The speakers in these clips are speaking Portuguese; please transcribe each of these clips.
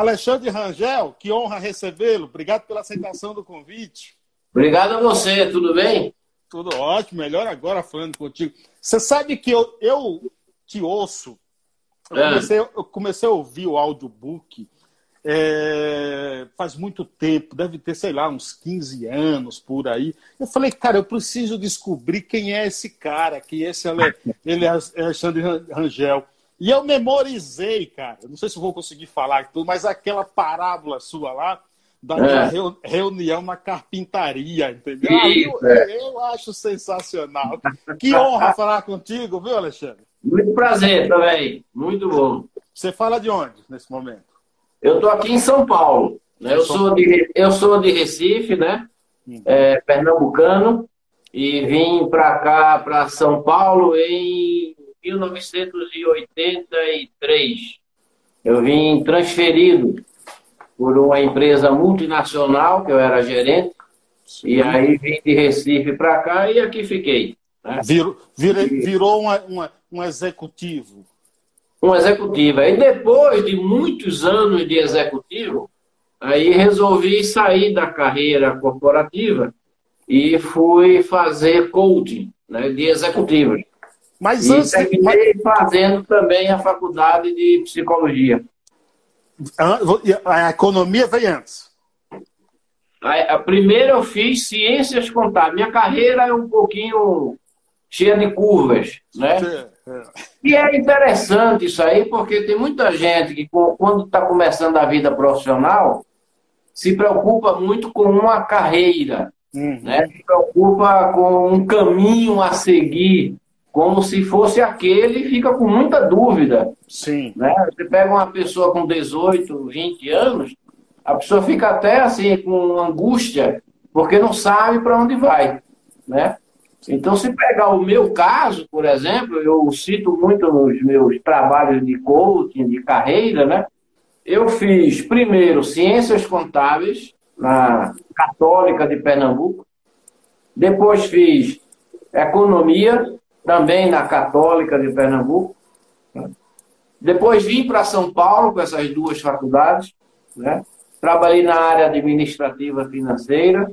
Alexandre Rangel, que honra recebê-lo. Obrigado pela aceitação do convite. Obrigado a você, tudo bem? Tudo ótimo, melhor agora falando contigo. Você sabe que eu, eu te ouço. Eu, é. comecei, eu comecei a ouvir o audiobook é, faz muito tempo, deve ter, sei lá, uns 15 anos por aí. Eu falei, cara, eu preciso descobrir quem é esse cara, quem é esse Ale, ele é Alexandre Rangel. E eu memorizei, cara, não sei se vou conseguir falar tudo, mas aquela parábola sua lá, da é. reunião na carpintaria, entendeu? eu, é. eu acho sensacional. Que honra falar contigo, viu, Alexandre? Muito prazer também, muito bom. Você fala de onde nesse momento? Eu estou aqui em São Paulo. Né? Eu, sou de, eu sou de Recife, né? Uhum. É, pernambucano, e vim para cá, para São Paulo, em 1983. Eu vim transferido por uma empresa multinacional, que eu era gerente, Sim. e aí vim de Recife para cá e aqui fiquei. Né? Virou, virou, virou uma, uma, um executivo um executivo. E depois de muitos anos de executivo, aí resolvi sair da carreira corporativa e fui fazer coaching né, de executivos. Mas e antes terminei de... fazendo também a faculdade de psicologia. A economia veio antes. Primeira eu fiz ciências contábeis. Minha carreira é um pouquinho cheia de curvas, né? E é interessante isso aí, porque tem muita gente que, quando está começando a vida profissional, se preocupa muito com uma carreira, uhum. né? se preocupa com um caminho a seguir, como se fosse aquele, e fica com muita dúvida. Sim. Né? Você pega uma pessoa com 18, 20 anos, a pessoa fica até assim com angústia, porque não sabe para onde vai. Né? Então, se pegar o meu caso, por exemplo, eu cito muito nos meus trabalhos de coaching, de carreira, né? Eu fiz primeiro ciências contábeis na Católica de Pernambuco, depois fiz economia também na Católica de Pernambuco, depois vim para São Paulo com essas duas faculdades, né? Trabalhei na área administrativa financeira,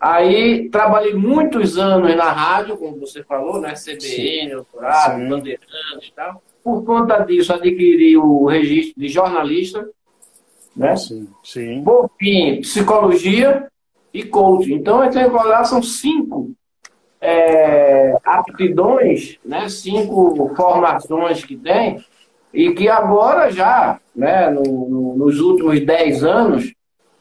Aí trabalhei muitos anos na rádio, como você falou, né? CBN, doutorado, Bandeirantes e tal. Por conta disso, adquiri o registro de jornalista, né? Sim, sim. Por fim, psicologia e coaching. Então, entre lá são cinco é, aptidões, né? Cinco formações que tem e que agora já, né? No, no, nos últimos dez anos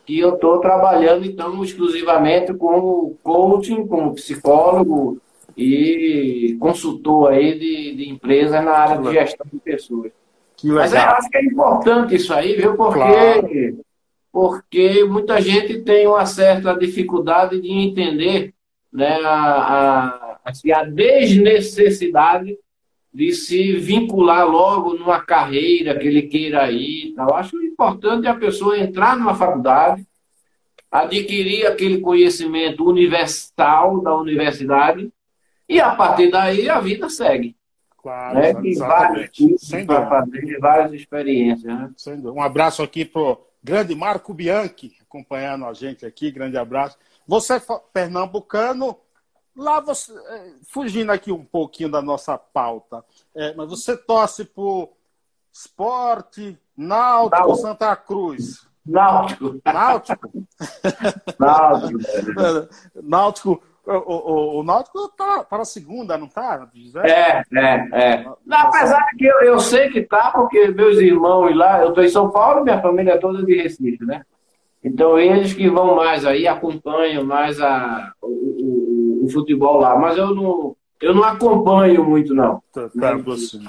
que eu estou trabalhando, então, exclusivamente como coaching, como psicólogo e consultor aí de, de empresas na área de gestão de pessoas. Mas eu acho que é importante isso aí, viu? Porque, claro. porque muita gente tem uma certa dificuldade de entender né, a, a, a desnecessidade de se vincular logo numa carreira que ele queira ir. Tal. Acho importante a pessoa entrar numa faculdade, adquirir aquele conhecimento universal da universidade e a partir daí a vida segue. Claro, né? Tem vários para fazer, várias experiências. Né? Um abraço aqui para o grande Marco Bianchi, acompanhando a gente aqui, grande abraço. Você é pernambucano, Lá você, é, fugindo aqui um pouquinho da nossa pauta, é, mas você torce por esporte, náutico, Náutico. Santa Cruz. Náutico. Náutico? Náutico. Náutico. O, o, o Náutico tá para a segunda, não tá? É, é, é. Não, apesar que eu, eu sei que tá, porque meus irmãos lá, eu estou em São Paulo, minha família é toda de Recife, né? Então eles que vão mais aí, acompanham mais a, o, o futebol lá, mas eu não, eu não acompanho muito, não. Tá, tá, você.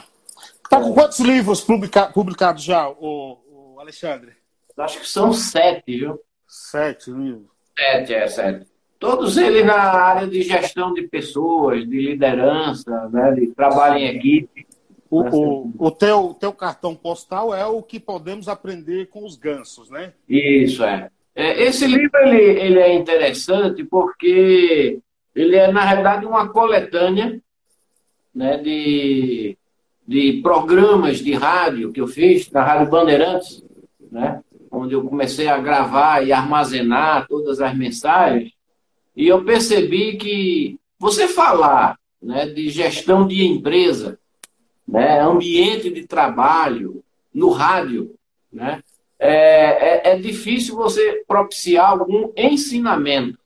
tá com quantos livros publica, publicados já, o, o, Alexandre? Acho que são sete, viu? Sete livros. Sete, é, sete. Todos eles na área de gestão de pessoas, de liderança, né, de trabalho em equipe. O, o, o teu, teu cartão postal é o que podemos aprender com os gansos, né? Isso, é. é esse livro ele, ele é interessante porque ele é, na realidade, uma coletânea né, de, de programas de rádio que eu fiz na Rádio Bandeirantes, né? onde eu comecei a gravar e armazenar todas as mensagens, e eu percebi que você falar né, de gestão de empresa, né, ambiente de trabalho, no rádio, né, é, é, é difícil você propiciar algum ensinamento.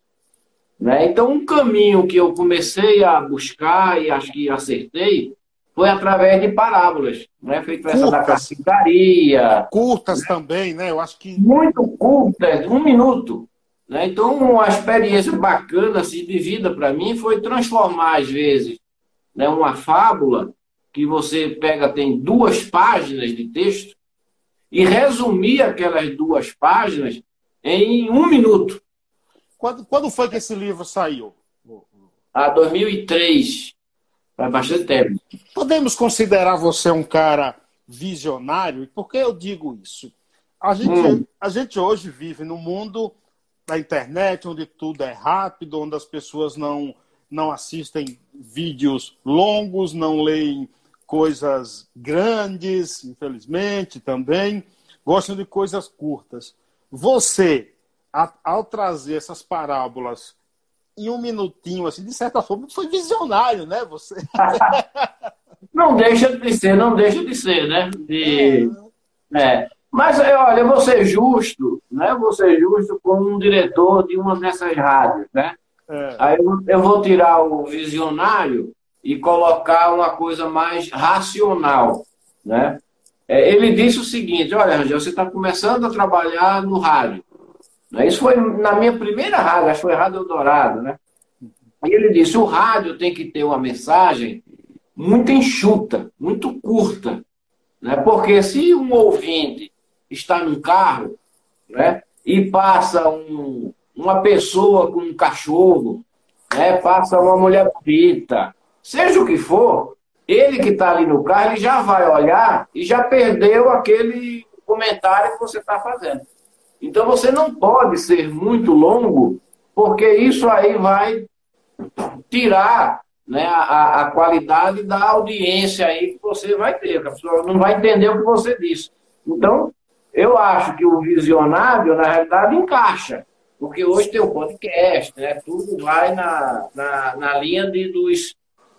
Né? Então, um caminho que eu comecei a buscar e acho que acertei foi através de parábolas, né? Feito essa da carpintaria. Curtas né? também, né? Eu acho que. Muito curtas, um minuto. Né? Então, uma experiência bacana assim, de vida para mim foi transformar, às vezes, né, uma fábula que você pega, tem duas páginas de texto, e resumir aquelas duas páginas em um minuto. Quando, quando foi que esse livro saiu? Ah, 2003. Faz bastante tempo. Podemos considerar você um cara visionário? E por que eu digo isso? A gente, hum. a gente hoje vive num mundo da internet onde tudo é rápido, onde as pessoas não, não assistem vídeos longos, não leem coisas grandes, infelizmente também, gostam de coisas curtas. Você, ao trazer essas parábolas em um minutinho, assim, de certa forma, foi visionário, né? Você. não deixa de ser, não deixa de ser, né? De... É. é. Mas, é, olha, eu vou ser justo, né? Eu vou ser justo como um diretor de uma dessas rádios, né? É. Aí eu, eu vou tirar o visionário e colocar uma coisa mais racional, né? É, ele disse o seguinte, olha, Rangel, você está começando a trabalhar no rádio. Né? Isso foi na minha primeira rádio, acho que foi Rádio Eldorado, né? E ele disse: o rádio tem que ter uma mensagem muito enxuta, muito curta. Né? Porque se um ouvinte está num carro né, e passa um, uma pessoa com um cachorro, né, passa uma mulher bonita, seja o que for, ele que está ali no carro, ele já vai olhar e já perdeu aquele comentário que você está fazendo. Então você não pode ser muito longo, porque isso aí vai tirar né, a, a qualidade da audiência aí que você vai ter, a pessoa não vai entender o que você disse. Então, eu acho que o visionário, na realidade, encaixa. Porque hoje tem o podcast, né? Tudo vai na, na, na linha de, dos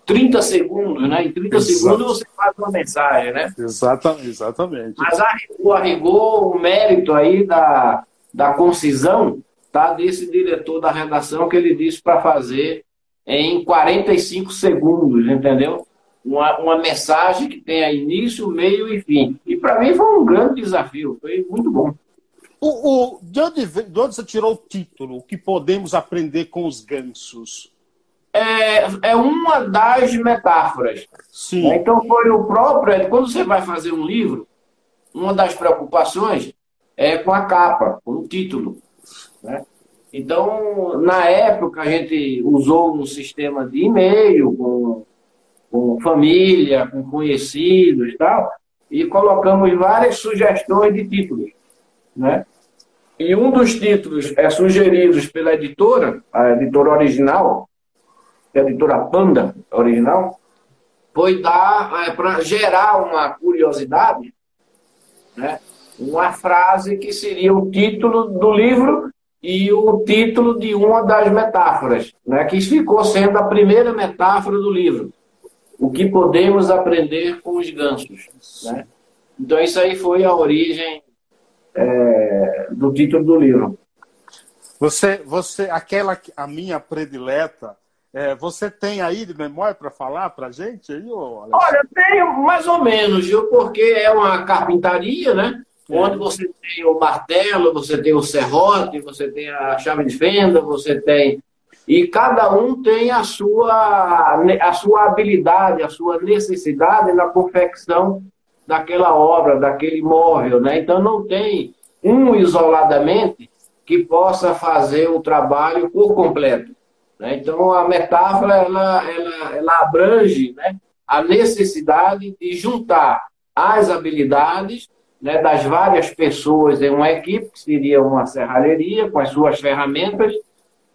30 segundos, né? Em 30 Exato. segundos você faz uma mensagem, né? Exatamente. exatamente. Mas a rigor, a rigor, o mérito aí da, da concisão tá desse diretor da redação que ele disse para fazer em 45 segundos, entendeu? Uma, uma mensagem que tenha início, meio e fim. E para mim foi um grande desafio, foi muito bom. O, o, de, onde, de onde você tirou o título? O que podemos aprender com os gansos? É, é uma das metáforas. Sim. Né? Então foi o próprio. Quando você vai fazer um livro, uma das preocupações é com a capa, com o título. Né? Então, na época, a gente usou um sistema de e-mail com, com família, com conhecidos e tal, e colocamos várias sugestões de títulos. Né? E um dos títulos é sugeridos pela editora, a editora original, a editora Panda original, foi dar é, para gerar uma curiosidade, né? uma frase que seria o título do livro e o título de uma das metáforas, né? que ficou sendo a primeira metáfora do livro. O que podemos aprender com os gansos. Né? Então, isso aí foi a origem é, do título do livro. Você, você, aquela, a minha predileta, é, você tem aí de memória para falar para a gente? Aí, Olha, tenho mais ou menos, viu? Porque é uma carpintaria, né? É. Onde você tem o martelo, você tem o serrote, você tem a chave de fenda, você tem. E cada um tem a sua, a sua habilidade, a sua necessidade na confecção daquela obra, daquele móvel, né? Então não tem um isoladamente que possa fazer o trabalho por completo. Né? Então, a metáfora ela, ela, ela abrange né, a necessidade de juntar as habilidades né, das várias pessoas em uma equipe, que seria uma serralheria, com as suas ferramentas,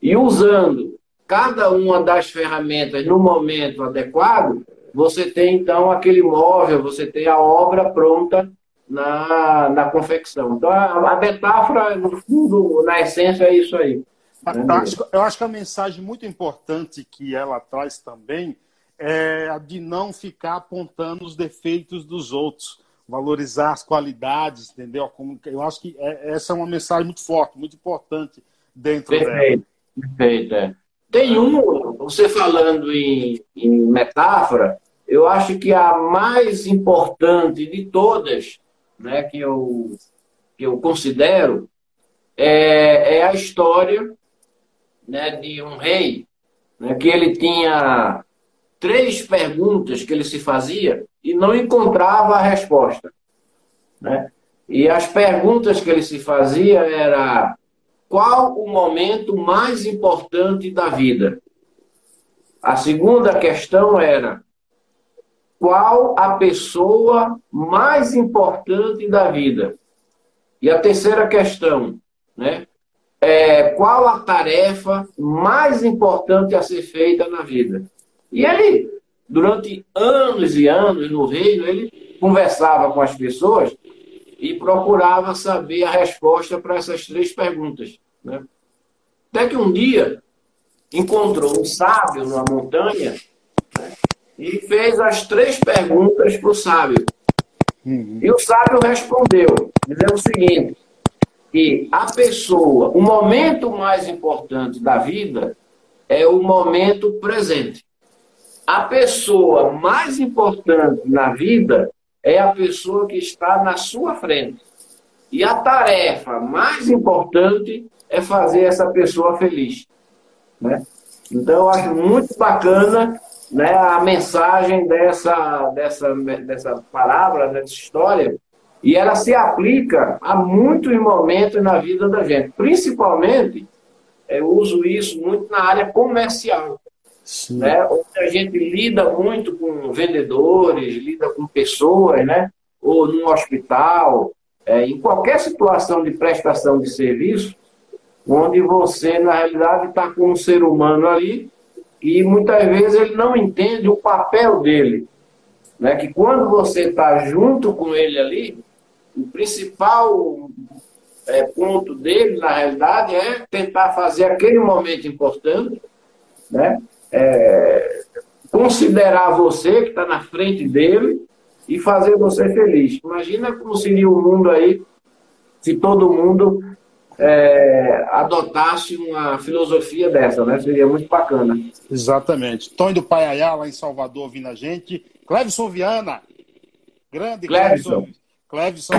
e usando cada uma das ferramentas no momento adequado, você tem então aquele móvel, você tem a obra pronta na, na confecção. Então, a, a metáfora, no fundo, na essência, é isso aí. Eu acho, eu acho que a mensagem muito importante que ela traz também é a de não ficar apontando os defeitos dos outros, valorizar as qualidades, entendeu? Eu acho que é, essa é uma mensagem muito forte, muito importante dentro perfeito, dela. Perfeito, é. Tem um, você falando em, em metáfora, eu acho que a mais importante de todas, né, que eu, que eu considero, é, é a história né, de um rei, né, que ele tinha três perguntas que ele se fazia e não encontrava a resposta. Né? E as perguntas que ele se fazia era qual o momento mais importante da vida? A segunda questão era qual a pessoa mais importante da vida? E a terceira questão, né? É, qual a tarefa mais importante a ser feita na vida? E ele, durante anos e anos no reino, ele conversava com as pessoas e procurava saber a resposta para essas três perguntas. Né? Até que um dia encontrou um sábio numa montanha né? e fez as três perguntas para o sábio. Uhum. E o sábio respondeu, dizendo o seguinte: que a pessoa, o momento mais importante da vida é o momento presente. A pessoa mais importante na vida é a pessoa que está na sua frente. E a tarefa mais importante é fazer essa pessoa feliz. Né? Então, eu acho muito bacana né, a mensagem dessa, dessa, dessa palavra, dessa história, e ela se aplica a muitos momentos na vida da gente. Principalmente, eu uso isso muito na área comercial. Né? Onde a gente lida muito com vendedores, lida com pessoas, né? ou num hospital, é, em qualquer situação de prestação de serviço, onde você, na realidade, está com um ser humano ali e muitas vezes ele não entende o papel dele. Né? Que quando você está junto com ele ali, o principal é, ponto dele, na realidade, é tentar fazer aquele momento importante, né? É, considerar você que está na frente dele e fazer você feliz. Imagina como seria o mundo aí se todo mundo é, adotasse uma filosofia dessa, né? Seria muito bacana. Exatamente. Tony do Paiaiá, lá em Salvador, vindo a gente. Clevison Viana. Grande Clevison. Clevison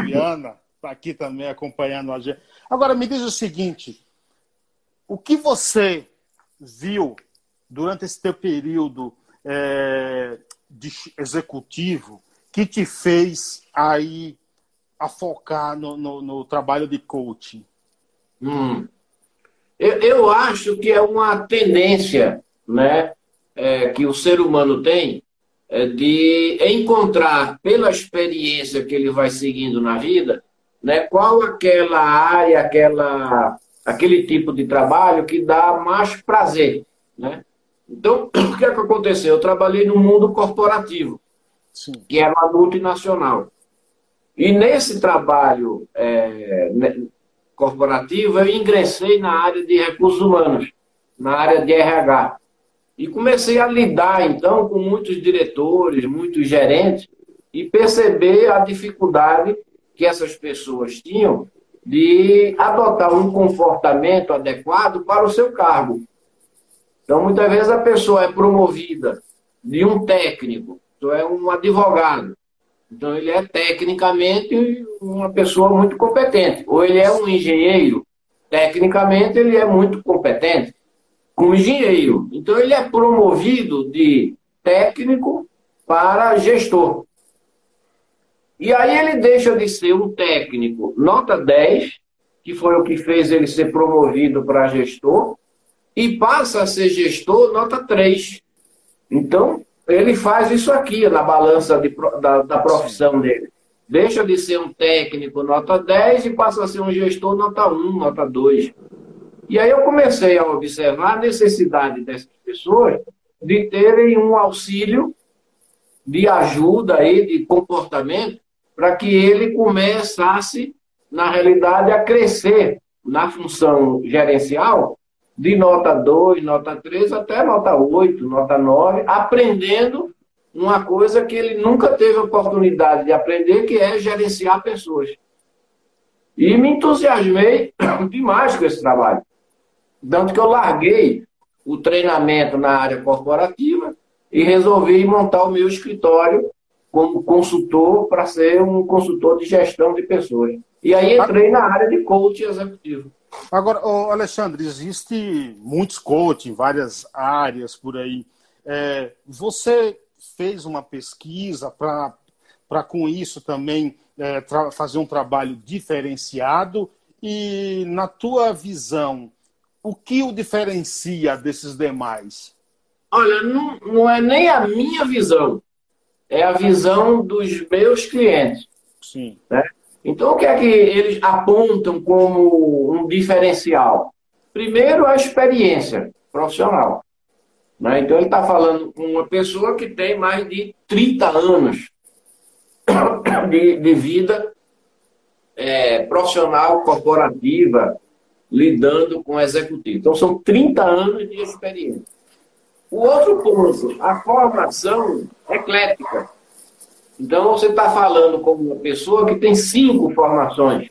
Viana está aqui também acompanhando a gente. Agora, me diz o seguinte. O que você viu durante esse teu período é, de executivo que te fez aí a focar no, no, no trabalho de coaching? Hum. Eu, eu, acho que é uma tendência né, é, que o ser humano tem de encontrar, pela experiência que ele vai seguindo na vida, né, qual aquela área, aquela, aquele tipo de trabalho que dá mais prazer. Né? Então, o que, é que aconteceu? Eu trabalhei no mundo corporativo, Sim. que era uma multinacional. E nesse trabalho é, corporativo, eu ingressei na área de recursos humanos, na área de RH. E comecei a lidar, então, com muitos diretores, muitos gerentes, e perceber a dificuldade que essas pessoas tinham de adotar um comportamento adequado para o seu cargo. Então, muitas vezes a pessoa é promovida de um técnico, então é um advogado, então, ele é tecnicamente uma pessoa muito competente. Ou ele é um engenheiro, tecnicamente, ele é muito competente como engenheiro. Então, ele é promovido de técnico para gestor. E aí ele deixa de ser um técnico nota 10, que foi o que fez ele ser promovido para gestor, e passa a ser gestor nota 3. Então, ele faz isso aqui na balança de, da, da profissão dele. Deixa de ser um técnico nota 10 e passa a ser um gestor nota 1, nota 2. E aí eu comecei a observar a necessidade dessas pessoas de terem um auxílio de ajuda aí, de comportamento, para que ele começasse, na realidade, a crescer na função gerencial de nota 2, nota 3 até nota 8, nota 9, aprendendo uma coisa que ele nunca teve oportunidade de aprender, que é gerenciar pessoas. E me entusiasmei demais com esse trabalho. Tanto que eu larguei o treinamento na área corporativa e resolvi montar o meu escritório como consultor para ser um consultor de gestão de pessoas. E aí entrei na área de coaching executivo. Agora, Alexandre, existe muitos coaching em várias áreas por aí. É, você fez uma pesquisa para com isso também é, fazer um trabalho diferenciado e, na tua visão, o que o diferencia desses demais? Olha, não, não é nem a minha visão, é a visão dos meus clientes. Sim. Né? Então, o que é que eles apontam como um diferencial? Primeiro, a experiência profissional. Né? Então, ele está falando com uma pessoa que tem mais de 30 anos de, de vida é, profissional, corporativa, lidando com executivo. Então, são 30 anos de experiência. O outro ponto, a formação eclética. Então, você está falando com uma pessoa que tem cinco formações.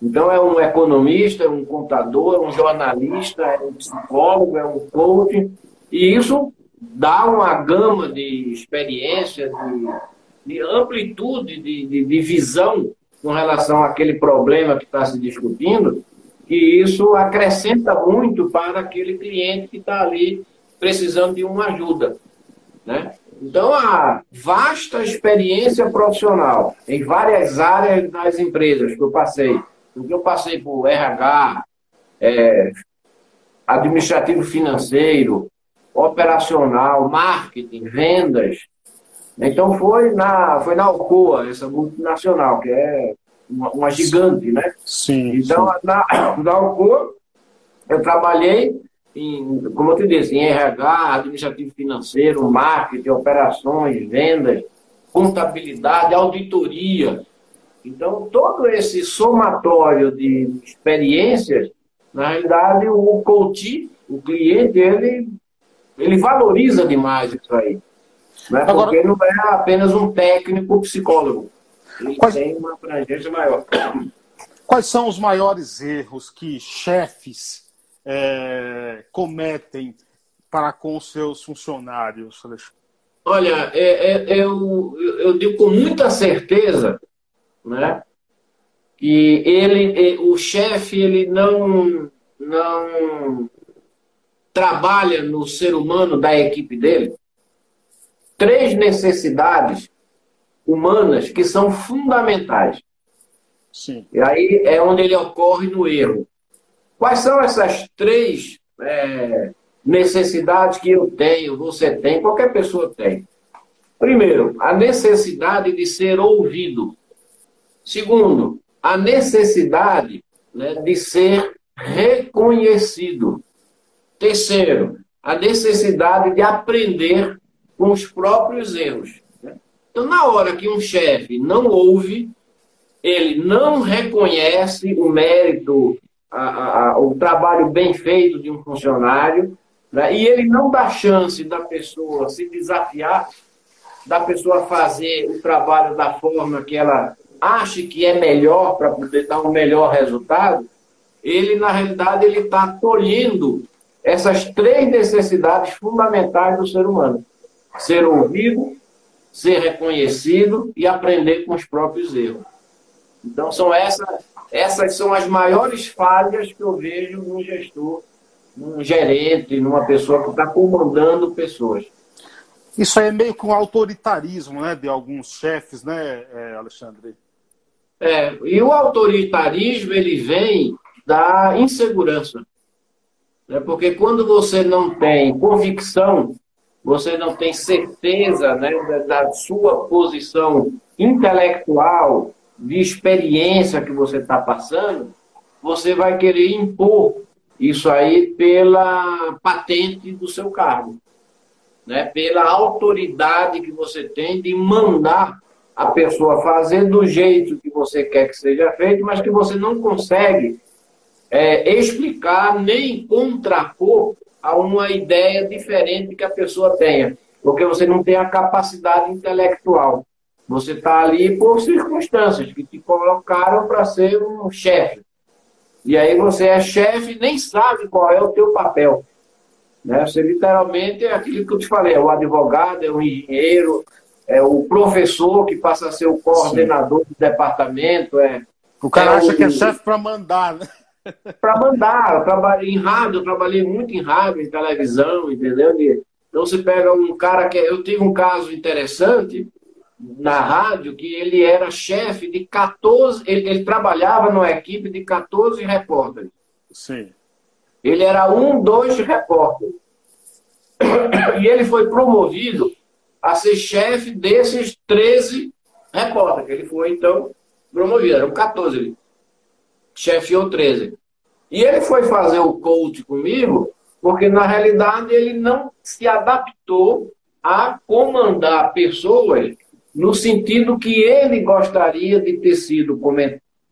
Então, é um economista, é um contador, é um jornalista, é um psicólogo, é um coach. E isso dá uma gama de experiência, de, de amplitude de, de, de visão com relação àquele problema que está se discutindo, e isso acrescenta muito para aquele cliente que está ali precisando de uma ajuda. Né? Então, a vasta experiência profissional em várias áreas das empresas que eu passei, porque eu passei por RH, é, administrativo financeiro, operacional, marketing, vendas. Então foi na, foi na Alcoa, essa multinacional, que é uma, uma gigante, né? Sim. Então, sim. Na, na Alcoa, eu trabalhei em, como eu te disse, em RH, administrativo financeiro, marketing, operações, vendas, contabilidade, auditoria. Então, todo esse somatório de experiências, na realidade, o coach, o cliente, ele, ele valoriza demais isso aí. Né? Agora, Porque não é apenas um técnico psicólogo. Ele quais, tem uma abrangência maior. Quais são os maiores erros que chefes é, cometem para com os seus funcionários, Alexandre? Olha, é, é, eu, eu digo com muita certeza né, que ele, o chefe ele não, não trabalha no ser humano da equipe dele três necessidades humanas que são fundamentais. Sim. E aí é onde ele ocorre no erro. Quais são essas três é, necessidades que eu tenho, você tem, qualquer pessoa tem? Primeiro, a necessidade de ser ouvido. Segundo, a necessidade né, de ser reconhecido. Terceiro, a necessidade de aprender com os próprios erros. Então, na hora que um chefe não ouve, ele não reconhece o mérito a, a, o trabalho bem feito de um funcionário, né? e ele não dá chance da pessoa se desafiar, da pessoa fazer o trabalho da forma que ela acha que é melhor para poder dar um melhor resultado, ele, na realidade, ele está tolhendo essas três necessidades fundamentais do ser humano. Ser ouvido, ser reconhecido e aprender com os próprios erros. Então, são essas essas são as maiores falhas que eu vejo num gestor, num gerente, numa pessoa que está comandando pessoas. Isso aí é meio com autoritarismo, né, de alguns chefes, né, é, Alexandre? É, e o autoritarismo ele vem da insegurança, né? Porque quando você não tem convicção, você não tem certeza, né, da, da sua posição intelectual, de experiência que você está passando, você vai querer impor isso aí pela patente do seu cargo, né? pela autoridade que você tem de mandar a pessoa fazer do jeito que você quer que seja feito, mas que você não consegue é, explicar nem contrapor a uma ideia diferente que a pessoa tenha, porque você não tem a capacidade intelectual. Você está ali por circunstâncias que te colocaram para ser um chefe. E aí você é chefe e nem sabe qual é o teu papel. Né? Você literalmente é aquilo que eu te falei, é o advogado, é o engenheiro, é o professor que passa a ser o coordenador Sim. do departamento. É, o cara é acha o... que é chefe para mandar, né? Para mandar, eu trabalhei em rádio, eu trabalhei muito em rádio, em televisão, entendeu? Então você pega um cara que. Eu tive um caso interessante na rádio que ele era chefe de 14. Ele, ele trabalhava numa equipe de 14 repórteres. Sim. Ele era um, dois repórteres. E ele foi promovido a ser chefe desses 13 repórteres. Ele foi, então, promovido. Eram 14. Chefiou 13. E ele foi fazer o coach comigo, porque na realidade ele não se adaptou a comandar pessoas no sentido que ele gostaria de ter sido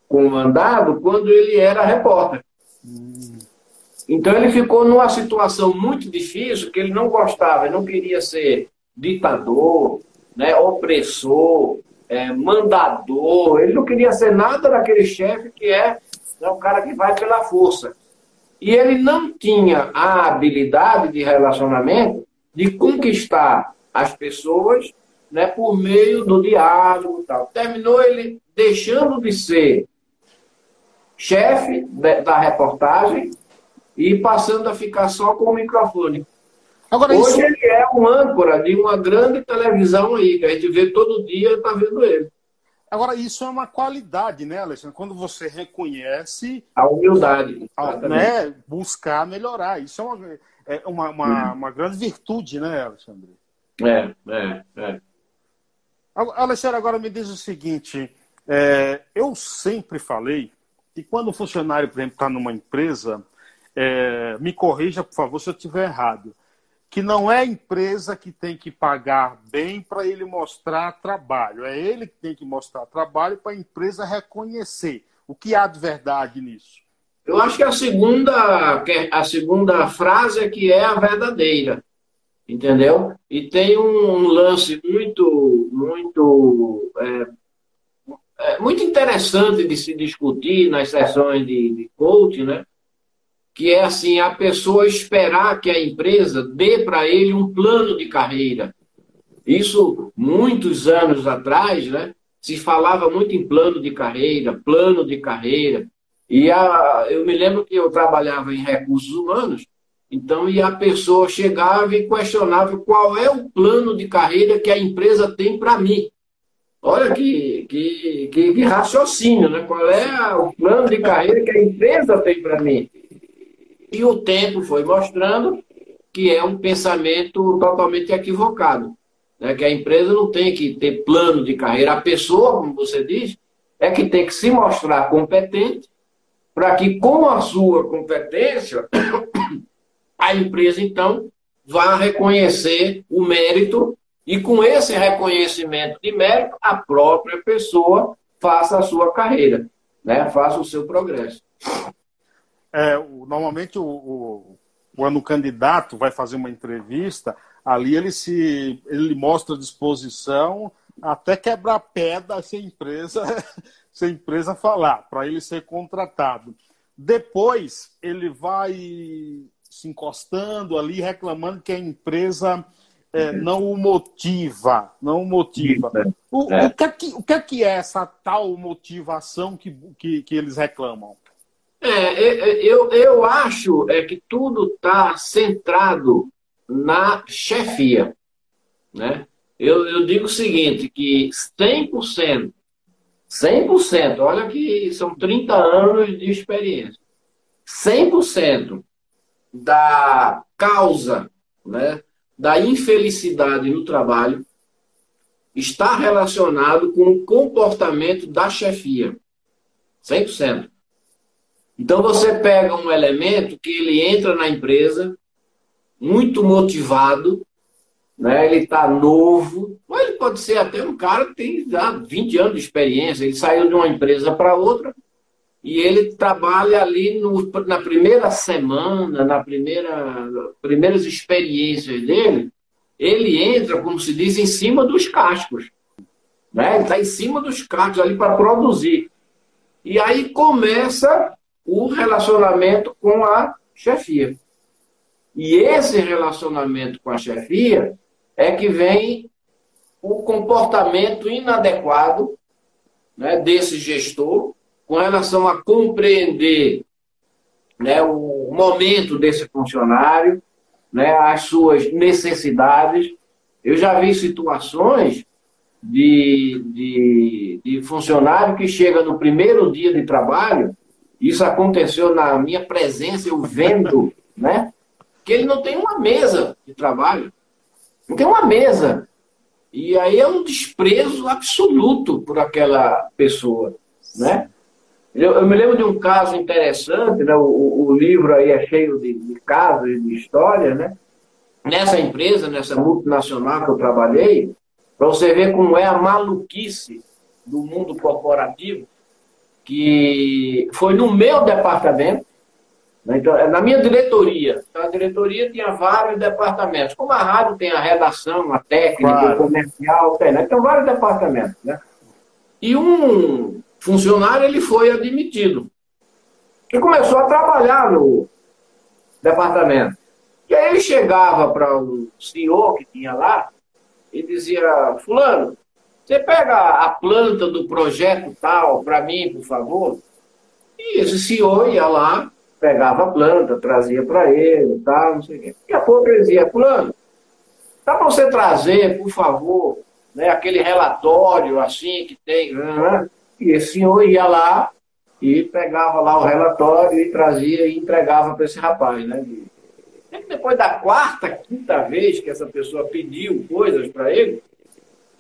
comandado quando ele era repórter. Então ele ficou numa situação muito difícil que ele não gostava, ele não queria ser ditador, né, opressor, é, mandador, ele não queria ser nada daquele chefe que é, é o cara que vai pela força. E ele não tinha a habilidade de relacionamento de conquistar as pessoas né, por meio do diálogo tal. Terminou ele deixando de ser chefe da reportagem e passando a ficar só com o microfone. Agora, Hoje isso... ele é um âncora de uma grande televisão aí, que a gente vê todo dia, está vendo ele. Agora, isso é uma qualidade, né, Alexandre? Quando você reconhece. A humildade. A, né, buscar melhorar. Isso é uma, é uma, uma, uma grande virtude, né, Alexandre? É, é, é. Alexandre, agora me diz o seguinte: é, eu sempre falei que quando um funcionário, por exemplo, está numa empresa, é, me corrija, por favor, se eu estiver errado, que não é a empresa que tem que pagar bem para ele mostrar trabalho, é ele que tem que mostrar trabalho para a empresa reconhecer. O que há de verdade nisso? Eu acho que a segunda, a segunda frase é que é a verdadeira entendeu? E tem um lance muito, muito, é, é, muito interessante de se discutir nas sessões de, de coaching, né? Que é assim, a pessoa esperar que a empresa dê para ele um plano de carreira. Isso, muitos anos atrás, né? Se falava muito em plano de carreira, plano de carreira. E a, eu me lembro que eu trabalhava em recursos humanos então, e a pessoa chegava e questionava qual é o plano de carreira que a empresa tem para mim. Olha que, que, que, que, raciocínio, né? Qual é o plano de carreira que a empresa tem para mim? E o tempo foi mostrando que é um pensamento totalmente equivocado. Né? Que a empresa não tem que ter plano de carreira. A pessoa, como você diz, é que tem que se mostrar competente para que, com a sua competência, a empresa, então, vai reconhecer o mérito e, com esse reconhecimento de mérito, a própria pessoa faça a sua carreira, né? faça o seu progresso. É, normalmente, o, o, quando o candidato vai fazer uma entrevista, ali ele se ele mostra disposição até quebrar pedra se a empresa se a empresa falar para ele ser contratado. Depois ele vai se encostando ali, reclamando que a empresa é, não o motiva, não o motiva. O, é. o, que é que, o que é que é essa tal motivação que, que, que eles reclamam? É, é, é eu, eu acho é que tudo está centrado na chefia. Né? Eu, eu digo o seguinte, que 100%, 100%, olha que são 30 anos de experiência, 100% da causa né, da infelicidade no trabalho está relacionado com o comportamento da chefia. 100%. Então você pega um elemento que ele entra na empresa muito motivado, né? ele está novo, ou ele pode ser até um cara que tem já 20 anos de experiência, ele saiu de uma empresa para outra e ele trabalha ali no, na primeira semana, na primeira primeiras experiências dele, ele entra, como se diz, em cima dos cascos. Né? Ele está em cima dos cascos ali para produzir. E aí começa o relacionamento com a chefia. E esse relacionamento com a chefia é que vem o comportamento inadequado né, desse gestor com relação a compreender né, o momento desse funcionário, né, as suas necessidades. Eu já vi situações de, de, de funcionário que chega no primeiro dia de trabalho, isso aconteceu na minha presença, eu vendo, né? Que ele não tem uma mesa de trabalho. Não tem uma mesa. E aí é um desprezo absoluto por aquela pessoa, né? Eu, eu me lembro de um caso interessante, né? O, o livro aí é cheio de, de casos e de histórias, né? Nessa empresa, nessa multinacional que eu trabalhei, para você ver como é a maluquice do mundo corporativo, que foi no meu departamento, né? Então, é na minha diretoria. Então, a diretoria tinha vários departamentos. Como a rádio tem a redação, a técnica, claro. o comercial, tem, né? Então, vários departamentos. Né? E um funcionário ele foi admitido. E começou a trabalhar no departamento. E aí ele chegava para o senhor que tinha lá e dizia, fulano, você pega a planta do projeto tal para mim, por favor? E esse senhor ia lá, pegava a planta, trazia para ele, tal, não sei o quê. Daqui a pouco ele dizia, fulano, dá para você trazer, por favor, né, aquele relatório assim que tem. Né? E esse senhor ia lá e pegava lá o relatório e trazia e entregava para esse rapaz. Né? Depois da quarta, quinta vez que essa pessoa pediu coisas para ele,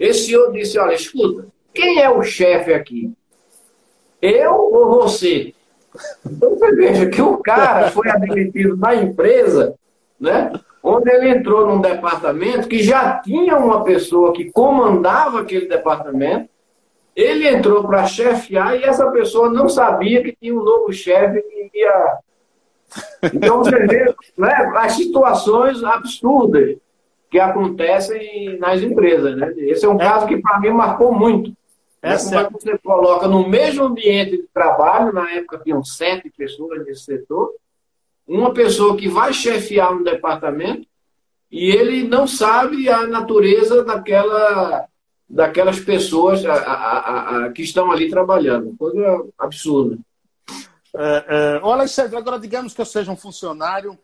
esse senhor disse, olha, escuta, quem é o chefe aqui? Eu ou você? Então você veja que o cara foi admitido na empresa, né? Onde ele entrou num departamento que já tinha uma pessoa que comandava aquele departamento. Ele entrou para chefiar e essa pessoa não sabia que tinha um novo chefe que ia. Então você vê né, as situações absurdas que acontecem nas empresas. Né? Esse é um é. caso que para mim marcou muito. Essa é... você coloca no mesmo ambiente de trabalho, na época tinham sete pessoas nesse setor, uma pessoa que vai chefiar um departamento e ele não sabe a natureza daquela, daquelas pessoas a, a, a, que estão ali trabalhando. Coisa absurda. É, é, olha, agora digamos que eu seja um funcionário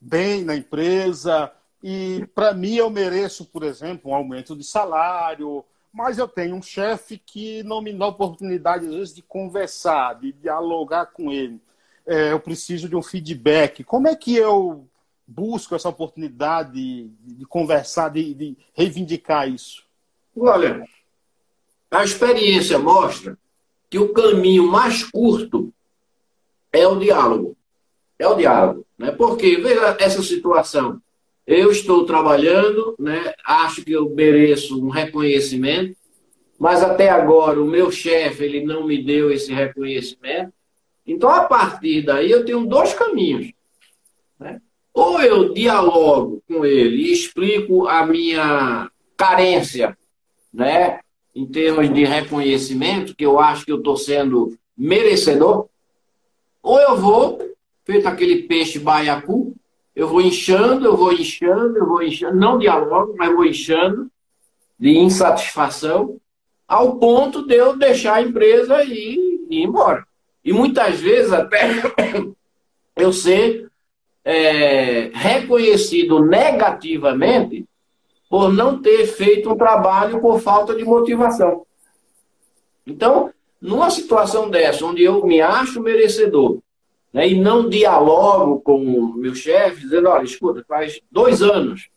bem na empresa e para mim eu mereço, por exemplo, um aumento de salário, mas eu tenho um chefe que não me dá oportunidade, às vezes, de conversar, de dialogar com ele. É, eu preciso de um feedback. Como é que eu busco essa oportunidade de, de conversar, de, de reivindicar isso? Olha, a experiência mostra que o caminho mais curto é o diálogo. É o diálogo. Né? Porque, veja essa situação. Eu estou trabalhando, né? acho que eu mereço um reconhecimento, mas até agora o meu chefe ele não me deu esse reconhecimento. Então, a partir daí, eu tenho dois caminhos. Né? Ou eu dialogo com ele e explico a minha carência, né? em termos de reconhecimento, que eu acho que eu estou sendo merecedor, ou eu vou, feito aquele peixe baiacu, eu vou inchando, eu vou inchando, eu vou inchando, não dialogo, mas vou inchando de insatisfação, ao ponto de eu deixar a empresa e ir embora. E muitas vezes até eu ser é, reconhecido negativamente por não ter feito um trabalho por falta de motivação. Então, numa situação dessa, onde eu me acho merecedor, né, e não dialogo com o meu chefe, dizendo, olha, escuta, faz dois anos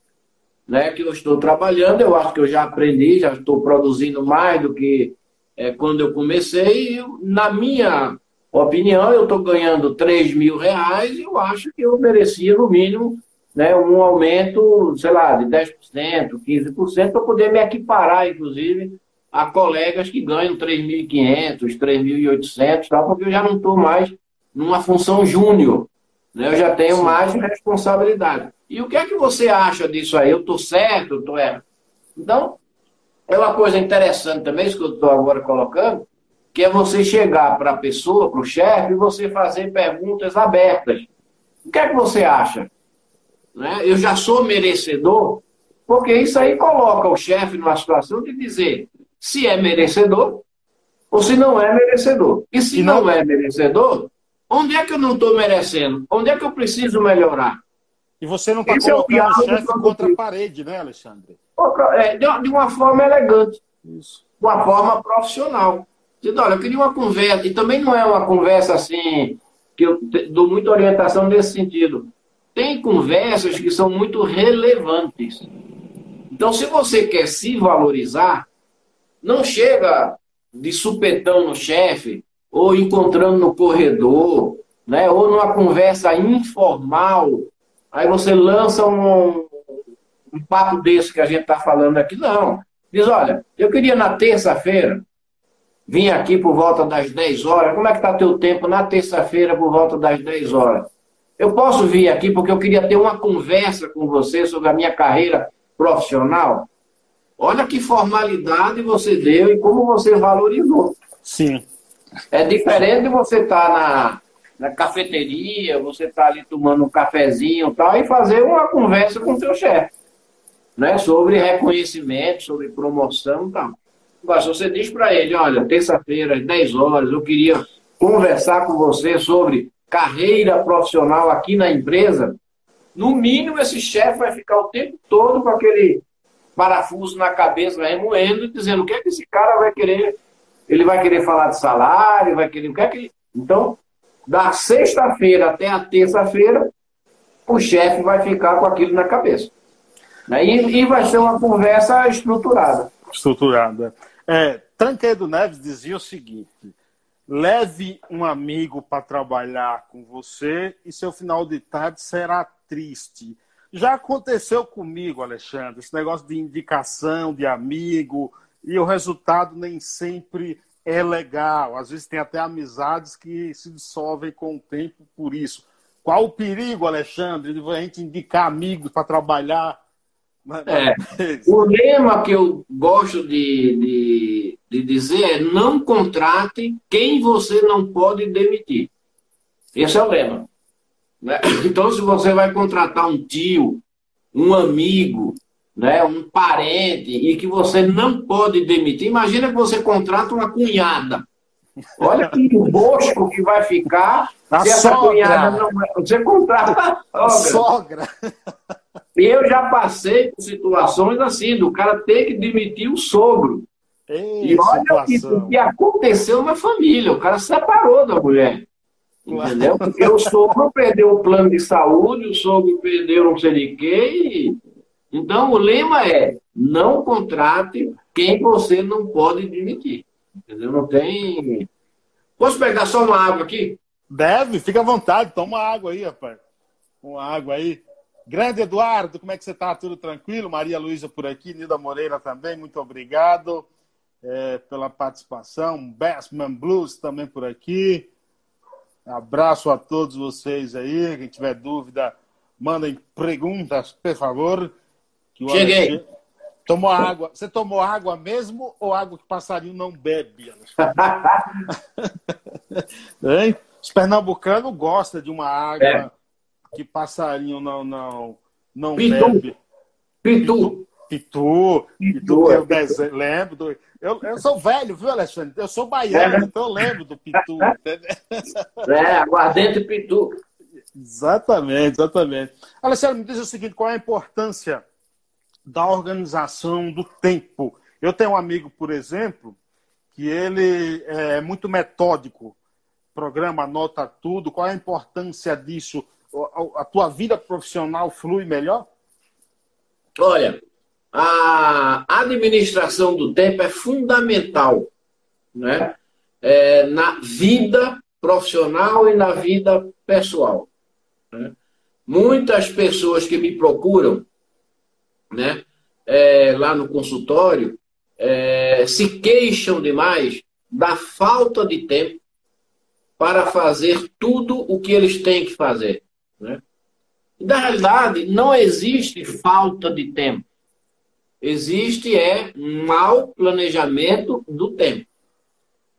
né, que eu estou trabalhando, eu acho que eu já aprendi, já estou produzindo mais do que é, quando eu comecei, na minha opinião, eu estou ganhando 3 mil reais e eu acho que eu merecia, no mínimo, né, um aumento, sei lá, de 10%, 15%, para poder me equiparar, inclusive, a colegas que ganham 3.500, 3.800, tal, porque eu já não estou mais numa função júnior. Né? Eu já tenho Sim. mais responsabilidade. E o que é que você acha disso aí? Eu estou certo, eu estou errado? Então, é uma coisa interessante também, isso que eu estou agora colocando, que é você chegar para a pessoa, para o chefe, e você fazer perguntas abertas. O que é que você acha? Né? Eu já sou merecedor? Porque isso aí coloca o chefe numa situação de dizer se é merecedor ou se não é merecedor. E se e não... não é merecedor, onde é que eu não estou merecendo? Onde é que eu preciso melhorar? E você não está colocando é o, o chefe contra a parede, né, Alexandre? É, de uma forma elegante. Isso. De uma forma profissional. Dizendo, olha, eu queria uma conversa, e também não é uma conversa assim, que eu dou muita orientação nesse sentido. Tem conversas que são muito relevantes. Então, se você quer se valorizar, não chega de supetão no chefe, ou encontrando no corredor, né? ou numa conversa informal. Aí você lança um, um papo desse que a gente está falando aqui. Não. Diz, olha, eu queria na terça-feira vim aqui por volta das 10 horas. Como é que está teu tempo na terça-feira por volta das 10 horas? Eu posso vir aqui porque eu queria ter uma conversa com você sobre a minha carreira profissional. Olha que formalidade você deu e como você valorizou. Sim. É diferente de você estar tá na, na cafeteria, você estar tá ali tomando um cafezinho e tal, e fazer uma conversa com o seu chefe. Né? Sobre reconhecimento, sobre promoção e tal. Agora, se você diz para ele, olha, terça-feira, às 10 horas, eu queria conversar com você sobre carreira profissional aqui na empresa, no mínimo esse chefe vai ficar o tempo todo com aquele parafuso na cabeça remoendo dizendo o que é que esse cara vai querer. Ele vai querer falar de salário, vai querer. O que é que. Então, da sexta-feira até a terça-feira, o chefe vai ficar com aquilo na cabeça. Né? E, e vai ser uma conversa estruturada. Estruturada. É, Tranquedo Neves dizia o seguinte: leve um amigo para trabalhar com você e seu final de tarde será triste. Já aconteceu comigo, Alexandre, esse negócio de indicação de amigo e o resultado nem sempre é legal. Às vezes tem até amizades que se dissolvem com o tempo por isso. Qual o perigo, Alexandre, de a gente indicar amigos para trabalhar é, o lema que eu gosto de, de, de, dizer é não contrate quem você não pode demitir. Esse é o lema. Né? Então, se você vai contratar um tio, um amigo, né, um parente, e que você não pode demitir, imagina que você contrata uma cunhada. Olha que bosco que vai ficar a se essa cunhada não. Você contrata a sogra. sogra. Eu já passei por situações assim, do cara ter que demitir o sogro. Ei, e olha o que, aconteceu na família. O cara separou da mulher. Entendeu? Porque o sogro perdeu o plano de saúde, o sogro perdeu não sei de quê. Então, o lema é: não contrate quem você não pode demitir. Entendeu? Não tem. Posso pegar só uma água aqui? Deve, fica à vontade. Toma água aí, rapaz. Uma água aí. Grande Eduardo, como é que você está? Tudo tranquilo? Maria Luísa por aqui, Nilda Moreira também, muito obrigado é, pela participação. Bassman Blues também por aqui. Abraço a todos vocês aí. Quem tiver dúvida, mandem perguntas, por favor. Cheguei. Tomou água. Você tomou água mesmo ou água que passarinho não bebe? hein? Os pernambucanos gostam de uma água. É que passarinho não não não Pitu. bebe. Pitu. Pitu. Pitu, que eu desenho, lembro do, eu, eu sou velho, viu, Alexandre? Eu sou baiano, é. então eu lembro do Pitu. é, aguardente Pitu. Exatamente, exatamente. Alexandre, me diz o seguinte, qual é a importância da organização do tempo? Eu tenho um amigo, por exemplo, que ele é muito metódico, programa, anota tudo. Qual é a importância disso a tua vida profissional flui melhor? Olha, a administração do tempo é fundamental né? É, na vida profissional e na vida pessoal. Né? muitas pessoas que me procuram, né, é, lá no consultório, é, se queixam demais da falta de tempo para fazer tudo o que eles têm que fazer. Né? Na realidade, não existe falta de tempo. Existe é mau planejamento do tempo.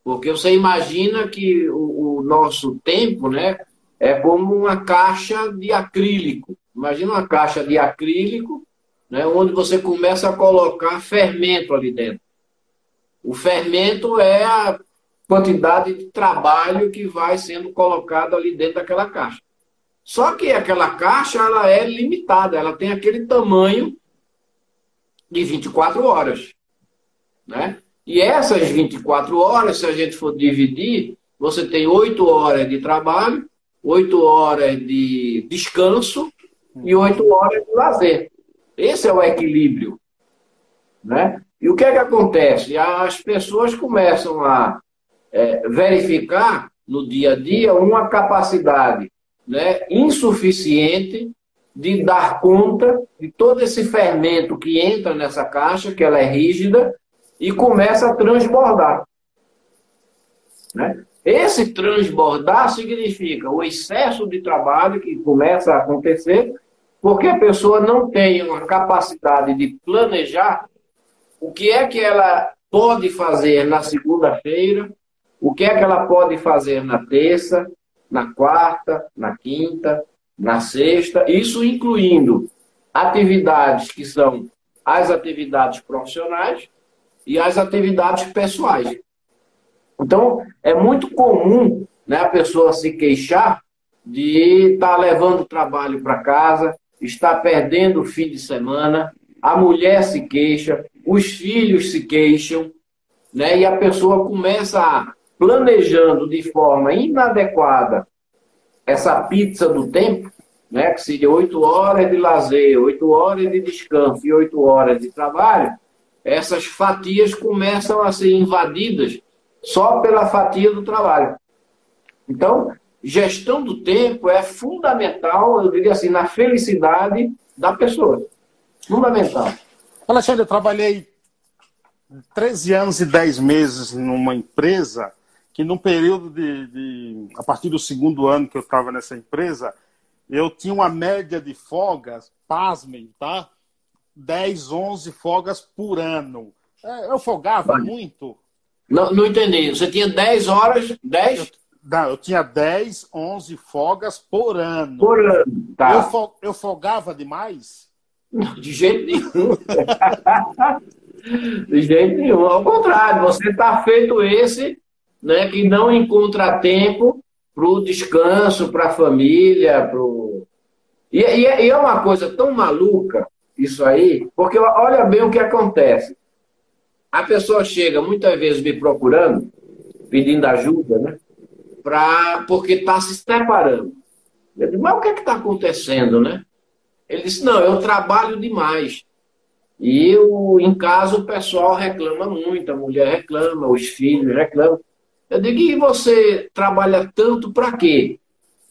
Porque você imagina que o, o nosso tempo né, é como uma caixa de acrílico. Imagina uma caixa de acrílico, né, onde você começa a colocar fermento ali dentro. O fermento é a quantidade de trabalho que vai sendo colocado ali dentro daquela caixa. Só que aquela caixa ela é limitada, ela tem aquele tamanho de 24 horas. Né? E essas 24 horas, se a gente for dividir, você tem 8 horas de trabalho, 8 horas de descanso e 8 horas de lazer. Esse é o equilíbrio. Né? E o que é que acontece? As pessoas começam a é, verificar no dia a dia uma capacidade né, insuficiente de dar conta de todo esse fermento que entra nessa caixa, que ela é rígida, e começa a transbordar. Né? Esse transbordar significa o excesso de trabalho que começa a acontecer porque a pessoa não tem uma capacidade de planejar o que é que ela pode fazer na segunda-feira, o que é que ela pode fazer na terça, na quarta, na quinta, na sexta, isso incluindo atividades que são as atividades profissionais e as atividades pessoais. Então, é muito comum né, a pessoa se queixar de estar tá levando trabalho para casa, estar perdendo o fim de semana, a mulher se queixa, os filhos se queixam, né, e a pessoa começa a planejando de forma inadequada essa pizza do tempo, né, que seria oito horas de lazer, oito horas de descanso e oito horas de trabalho, essas fatias começam a ser invadidas só pela fatia do trabalho. Então, gestão do tempo é fundamental, eu diria assim, na felicidade da pessoa. Fundamental. Alexandre, eu trabalhei 13 anos e 10 meses numa empresa que num período de, de a partir do segundo ano que eu estava nessa empresa, eu tinha uma média de folgas, pasmem, tá? 10, 11 folgas por ano. É, eu folgava muito. Não, não entendi. Você tinha 10 horas, 10? Eu, não, eu tinha 10, 11 folgas por ano. Por ano, tá. Eu, eu folgava demais? De jeito nenhum. De jeito nenhum. Ao contrário, você está feito esse né, que não encontra tempo para o descanso, para a família, pro... E, e, e é uma coisa tão maluca isso aí, porque olha bem o que acontece. A pessoa chega muitas vezes me procurando, pedindo ajuda, né? Pra, porque está se separando. Eu digo, mas o que é está acontecendo, né? Ele disse, não, eu trabalho demais. E eu, em casa o pessoal reclama muito, a mulher reclama, os filhos reclamam. Eu digo, e você trabalha tanto para quê?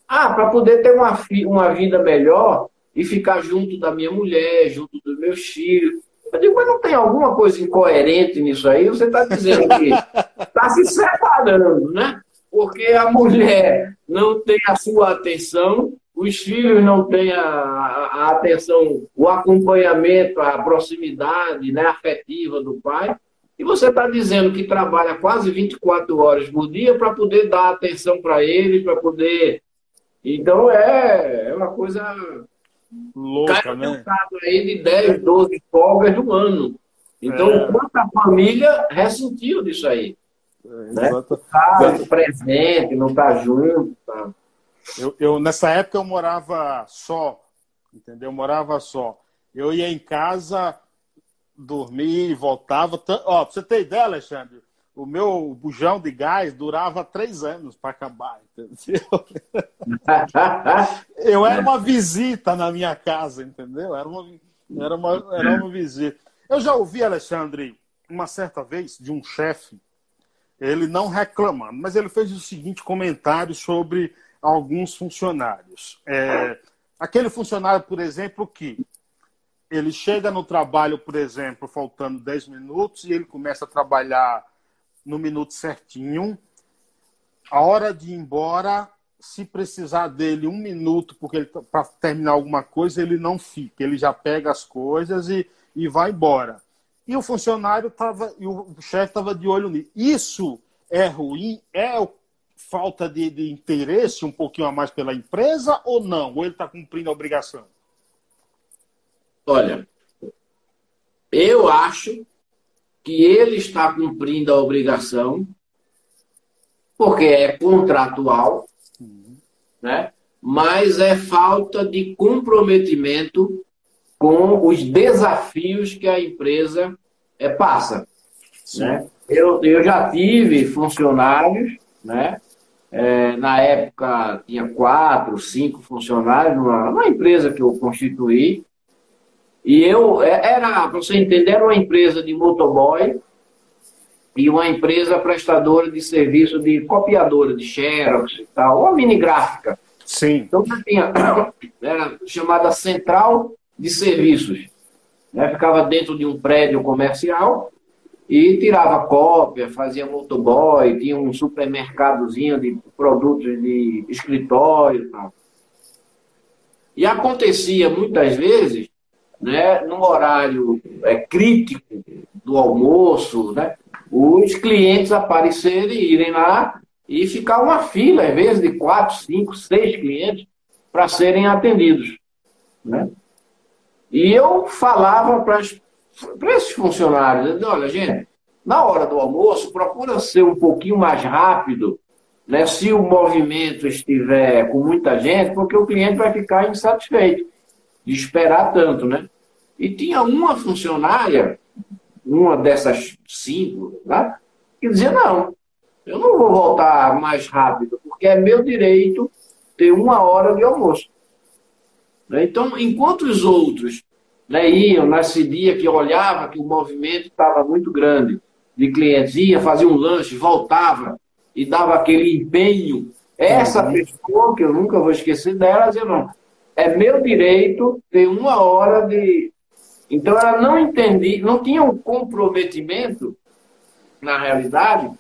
Ah, para poder ter uma, uma vida melhor e ficar junto da minha mulher, junto dos meus filhos. Eu digo, mas não tem alguma coisa incoerente nisso aí? Você está dizendo que está se separando, né? Porque a mulher não tem a sua atenção, os filhos não têm a, a, a atenção, o acompanhamento, a proximidade né, afetiva do pai. E você está dizendo que trabalha quase 24 horas por dia para poder dar atenção para ele, para poder. Então é, é uma coisa. Louca, Cai né? aí de 10, 12 folgas do ano. Então, é. quanto a família ressentiu disso aí. É, né? Tá presente, não tá junto. Tá. Eu, eu, nessa época eu morava só, entendeu? Eu morava só. Eu ia em casa dormir, voltava. Ó, pra você ter ideia, Alexandre, o meu bujão de gás durava três anos para acabar, entendeu? eu era uma visita na minha casa, entendeu? Era uma, era uma, era uma visita. Eu já ouvi, Alexandre, uma certa vez, de um chefe, ele não reclamando, mas ele fez o seguinte comentário sobre alguns funcionários. É, aquele funcionário, por exemplo, que ele chega no trabalho, por exemplo, faltando 10 minutos e ele começa a trabalhar no minuto certinho. A hora de ir embora, se precisar dele um minuto porque tá, para terminar alguma coisa, ele não fica. Ele já pega as coisas e, e vai embora. E o funcionário estava, e o chefe estava de olho nisso. Isso é ruim? É falta de, de interesse um pouquinho a mais pela empresa ou não? Ou ele está cumprindo a obrigação? Olha, eu acho que ele está cumprindo a obrigação, porque é contratual, uhum. né? mas é falta de comprometimento com os desafios que a empresa é, passa. Né? Eu, eu já tive funcionários, né? É, na época tinha quatro, cinco funcionários numa, numa empresa que eu constituí, e eu, é, era, para você entender, era uma empresa de motoboy e uma empresa prestadora de serviço de copiadora de Xerox e tal, uma mini gráfica. Sim. Então tinha, era chamada Central de Serviços. Né? Ficava dentro de um prédio comercial e tirava cópia, fazia motoboy, tinha um supermercadozinho de produtos de escritório e tal. E acontecia muitas vezes né, no horário é, crítico do almoço, né, os clientes aparecerem, irem lá e ficar uma fila, às vezes, de quatro, cinco, seis clientes para serem atendidos. Né? E eu falava para esses funcionários, olha, gente, na hora do almoço, procura ser um pouquinho mais rápido, né, se o movimento estiver com muita gente, porque o cliente vai ficar insatisfeito de esperar tanto, né? E tinha uma funcionária, uma dessas cinco, né, que dizia, não, eu não vou voltar mais rápido, porque é meu direito ter uma hora de almoço. Né, então, enquanto os outros né, iam nesse dia que olhava que o movimento estava muito grande de clientes, ia fazer um lanche, voltava e dava aquele empenho, essa uhum. pessoa, que eu nunca vou esquecer dela, dizia, não, é meu direito ter uma hora de. Então ela não entendia, não tinha um comprometimento, na realidade,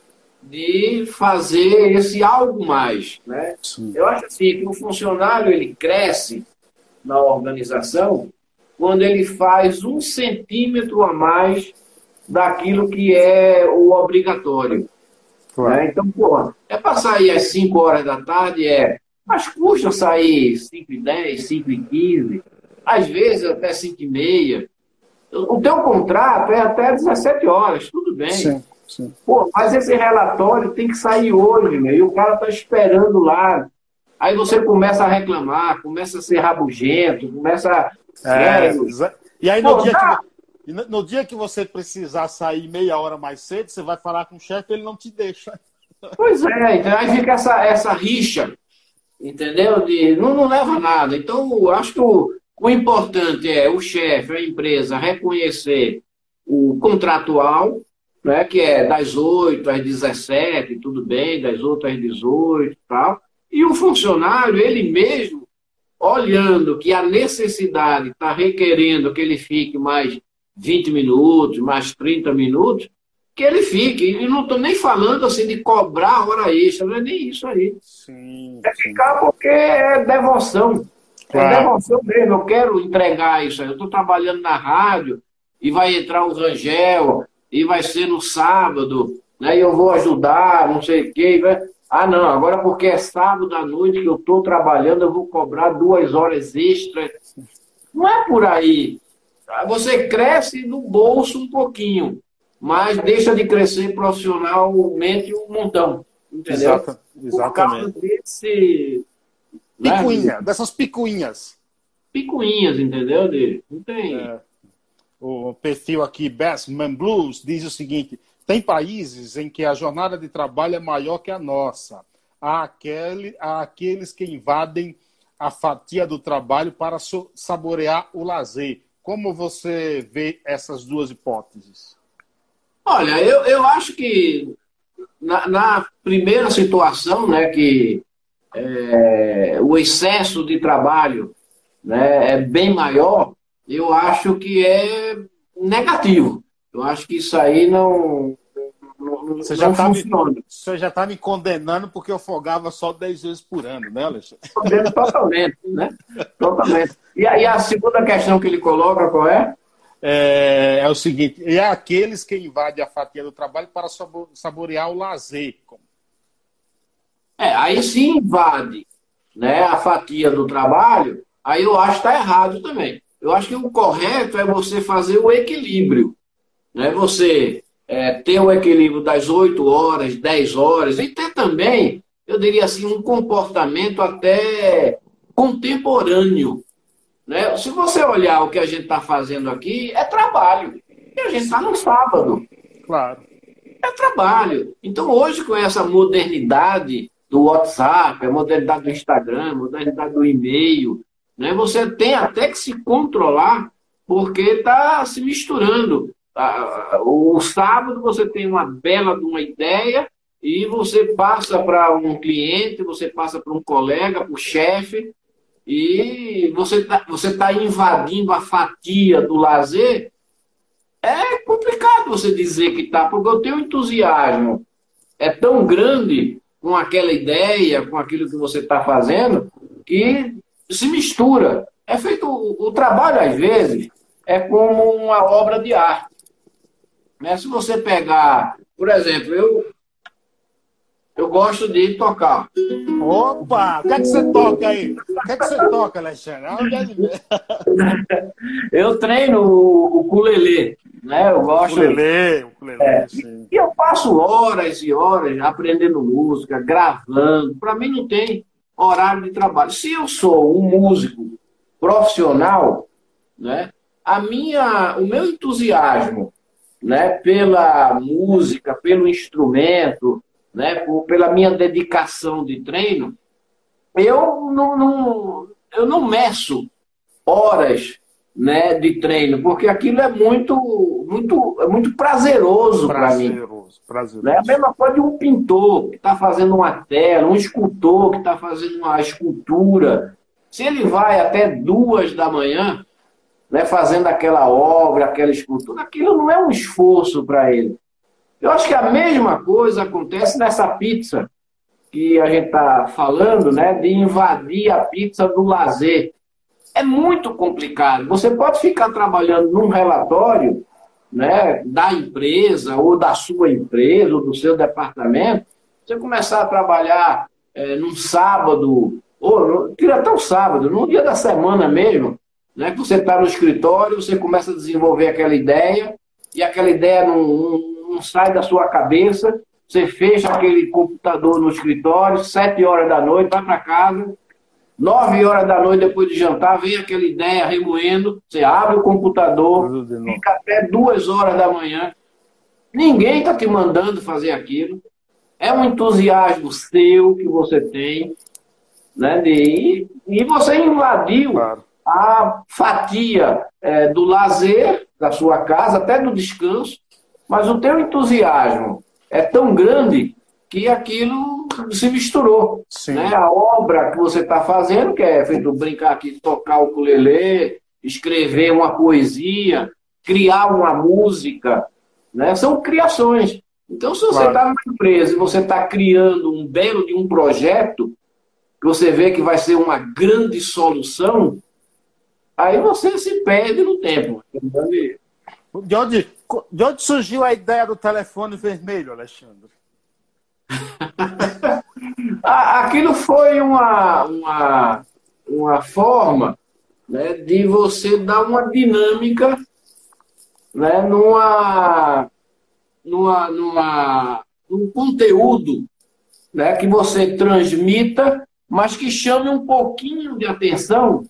de fazer esse algo mais. Né? Eu acho assim que o funcionário ele cresce na organização quando ele faz um centímetro a mais daquilo que é o obrigatório. Claro. Né? Então, pô, é para sair às 5 horas da tarde, é mas custa sair 5 e 10, 5 e 15, às vezes até 5 e meia. O teu contrato é até 17 horas, tudo bem. Sim, sim. Pô, mas esse relatório tem que sair hoje, meu, e o cara está esperando lá. Aí você começa a reclamar, começa a ser rabugento, começa é, é, e aí no, Pô, dia que, no dia que você precisar sair meia hora mais cedo, você vai falar com o chefe, ele não te deixa. Pois é, então aí fica essa, essa rixa entendeu? De, não, não leva a nada. Então, eu acho que o, o importante é o chefe, a empresa, reconhecer o contratual, né, que é das 8 às 17, tudo bem, das 8 às 18 e tal. E o funcionário, ele mesmo, olhando que a necessidade está requerendo que ele fique mais 20 minutos, mais 30 minutos, que ele fique. E não estou nem falando assim de cobrar hora extra, não é nem isso aí. Sim, é ficar porque é devoção. É claro. É devoção mesmo. Eu quero entregar isso aí. Eu estou trabalhando na rádio e vai entrar o Rangel e vai ser no sábado, né? E eu vou ajudar, não sei o quê. Ah, não, agora porque é sábado à noite que eu estou trabalhando, eu vou cobrar duas horas extras. Não é por aí. Você cresce no bolso um pouquinho mas deixa de crescer profissionalmente um montão. Entendeu? Exata, exatamente. Por desse. Né, Picuinha, né? dessas picuinhas. Picuinhas, entendeu? De, não tem. É, o perfil aqui, Bassman Blues, diz o seguinte: tem países em que a jornada de trabalho é maior que a nossa. Há, aquele, há aqueles que invadem a fatia do trabalho para saborear o lazer. Como você vê essas duas hipóteses? Olha, eu, eu acho que na, na primeira situação, né, que é, o excesso de trabalho né, é bem maior, eu acho que é negativo. Eu acho que isso aí não, não, você já tá funciona. Me, você já está me condenando porque eu folgava só 10 vezes por ano, né, Alexandre? Totalmente, né? Totalmente. E aí a segunda questão que ele coloca, qual é? É, é o seguinte, é aqueles que invadem a fatia do trabalho para saborear o lazer. É, aí se invade né, a fatia do trabalho, aí eu acho que está errado também. Eu acho que o correto é você fazer o equilíbrio. Né? Você é, ter o equilíbrio das 8 horas, 10 horas, e ter também, eu diria assim, um comportamento até contemporâneo. Né? Se você olhar o que a gente está fazendo aqui, é trabalho. E a gente está no sábado. Claro. É trabalho. Então, hoje, com essa modernidade do WhatsApp, a modernidade do Instagram, a modernidade do e-mail. Né? Você tem até que se controlar, porque está se misturando. O sábado você tem uma bela de uma ideia e você passa para um cliente, você passa para um colega, para o chefe, e você está você tá invadindo a fatia do lazer. É complicado você dizer que está, porque o teu entusiasmo é tão grande com aquela ideia, com aquilo que você está fazendo, que se mistura. É feito o, o, trabalho, às vezes, é como uma obra de arte. Né? Se você pegar, por exemplo, eu, eu gosto de tocar. Opa! O que é que você toca aí? O que é que você toca, Alexandre? eu treino o ukulele, né? Eu gosto. Ukulele, ukulele, é. E eu passo horas e horas aprendendo música, gravando. Para mim não tem horário de trabalho. Se eu sou um músico profissional, né? A minha, o meu entusiasmo, né? Pela música, pelo instrumento, né? Por, pela minha dedicação de treino, eu não, não eu não meço horas né, de treino, porque aquilo é muito, muito, é muito prazeroso para mim. Prazeroso. Né? A mesma coisa de um pintor que está fazendo uma tela, um escultor que está fazendo uma escultura. Se ele vai até duas da manhã, né, fazendo aquela obra, aquela escultura, aquilo não é um esforço para ele. Eu acho que a mesma coisa acontece nessa pizza que a gente está falando, né, de invadir a pizza do lazer é muito complicado. Você pode ficar trabalhando num relatório né, da empresa, ou da sua empresa, ou do seu departamento, você começar a trabalhar é, num sábado, ou tira até o sábado, num dia da semana mesmo, né, você está no escritório, você começa a desenvolver aquela ideia, e aquela ideia não, não, não sai da sua cabeça, você fecha aquele computador no escritório, sete horas da noite, vai para casa, Nove horas da noite, depois de jantar, vem aquela ideia remoendo. Você abre o computador, fica até duas horas da manhã. Ninguém está te mandando fazer aquilo. É um entusiasmo seu que você tem. Né, de, e você invadiu claro. A fatia é, do lazer da sua casa, até do descanso, mas o teu entusiasmo é tão grande que aquilo se misturou. Né? A obra que você está fazendo, que é feito brincar aqui, tocar o ukulele, escrever uma poesia, criar uma música, né? são criações. Então, se você está claro. numa empresa e você está criando um belo de um projeto, que você vê que vai ser uma grande solução, aí você se perde no tempo. De onde, de onde surgiu a ideia do telefone vermelho, Alexandre? Aquilo foi uma, uma, uma forma né, de você dar uma dinâmica né, numa, numa, numa, num conteúdo né, que você transmita, mas que chame um pouquinho de atenção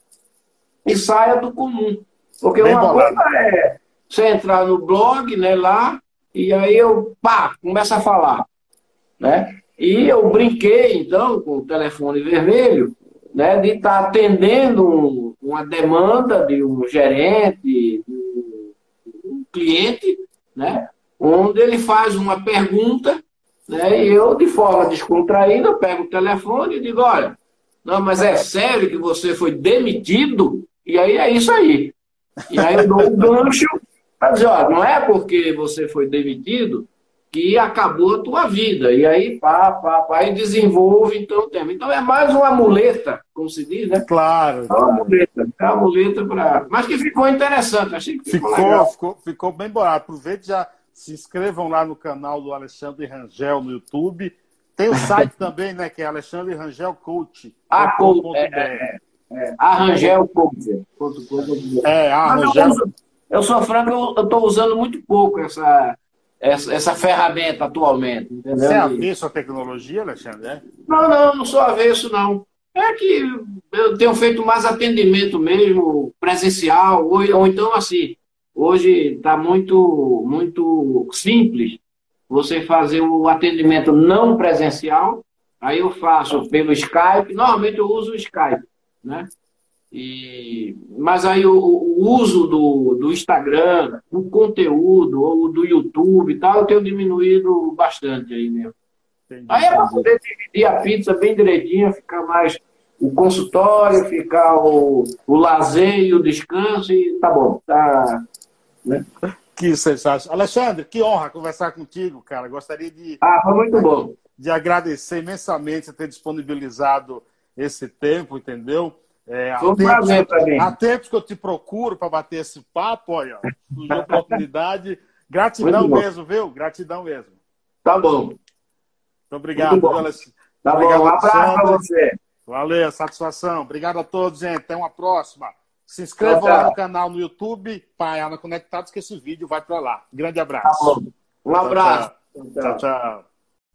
e saia do comum. Porque Bem uma bolado. coisa é você entrar no blog, né, lá, e aí eu, pá, começa a falar né? E eu brinquei, então, com o telefone vermelho, né, de estar tá atendendo um, uma demanda de um gerente, de um cliente, né, onde ele faz uma pergunta, né, e eu, de forma descontraída, pego o telefone e digo, olha, Não, mas é sério que você foi demitido? E aí é isso aí. E aí eu dou um gancho para dizer, ó, não é porque você foi demitido que acabou a tua vida. E aí, pá, pá, pá, e desenvolve então o tema. Então é mais uma muleta, como se diz, né? Claro. É uma muleta, é uma muleta para. Mas que ficou interessante, achei que ficou. Ficou, ficou, ficou, bem bom. Aproveite já se inscrevam lá no canal do Alexandre Rangel no YouTube. Tem o site também, né? Que é Alexandre Rangel Coach. A Coach. É, é, é, a Rangel Coach. É, a Rangel. Eu sou franco, eu estou usando muito pouco essa, essa, essa ferramenta atualmente. Entendeu? Você é avesso à tecnologia, Alexandre? É? Não, não, não sou avesso, não. É que eu tenho feito mais atendimento mesmo, presencial, ou, ou então assim, hoje está muito, muito simples você fazer o atendimento não presencial, aí eu faço pelo Skype, normalmente eu uso o Skype, né? E, mas aí o, o, uso do, do Instagram, do conteúdo, ou do YouTube e tal, eu tenho diminuído bastante aí mesmo. Entendi. Aí é para poder dividir a pizza bem direitinho, ficar mais o consultório, ficar o, o lazer e o descanso, e tá bom, tá. Né? Que sensacional. Alexandre, que honra conversar contigo, cara. Gostaria de. Ah, foi muito bom. De agradecer imensamente por ter disponibilizado esse tempo, entendeu? É, Foi um prazer para mim. Há tempos que eu te procuro para bater esse papo, olha, surgiu oportunidade. Gratidão mesmo, viu? Gratidão mesmo. Tá bom. Muito obrigado. Muito bom. Tá obrigado, bom, um abraço para você. Valeu, satisfação. Obrigado a todos, gente. Até uma próxima. Se inscreva lá no canal no YouTube, Paiana Conectados, que esse vídeo vai para lá. Grande abraço. Tá um abraço. tchau. tchau. tchau.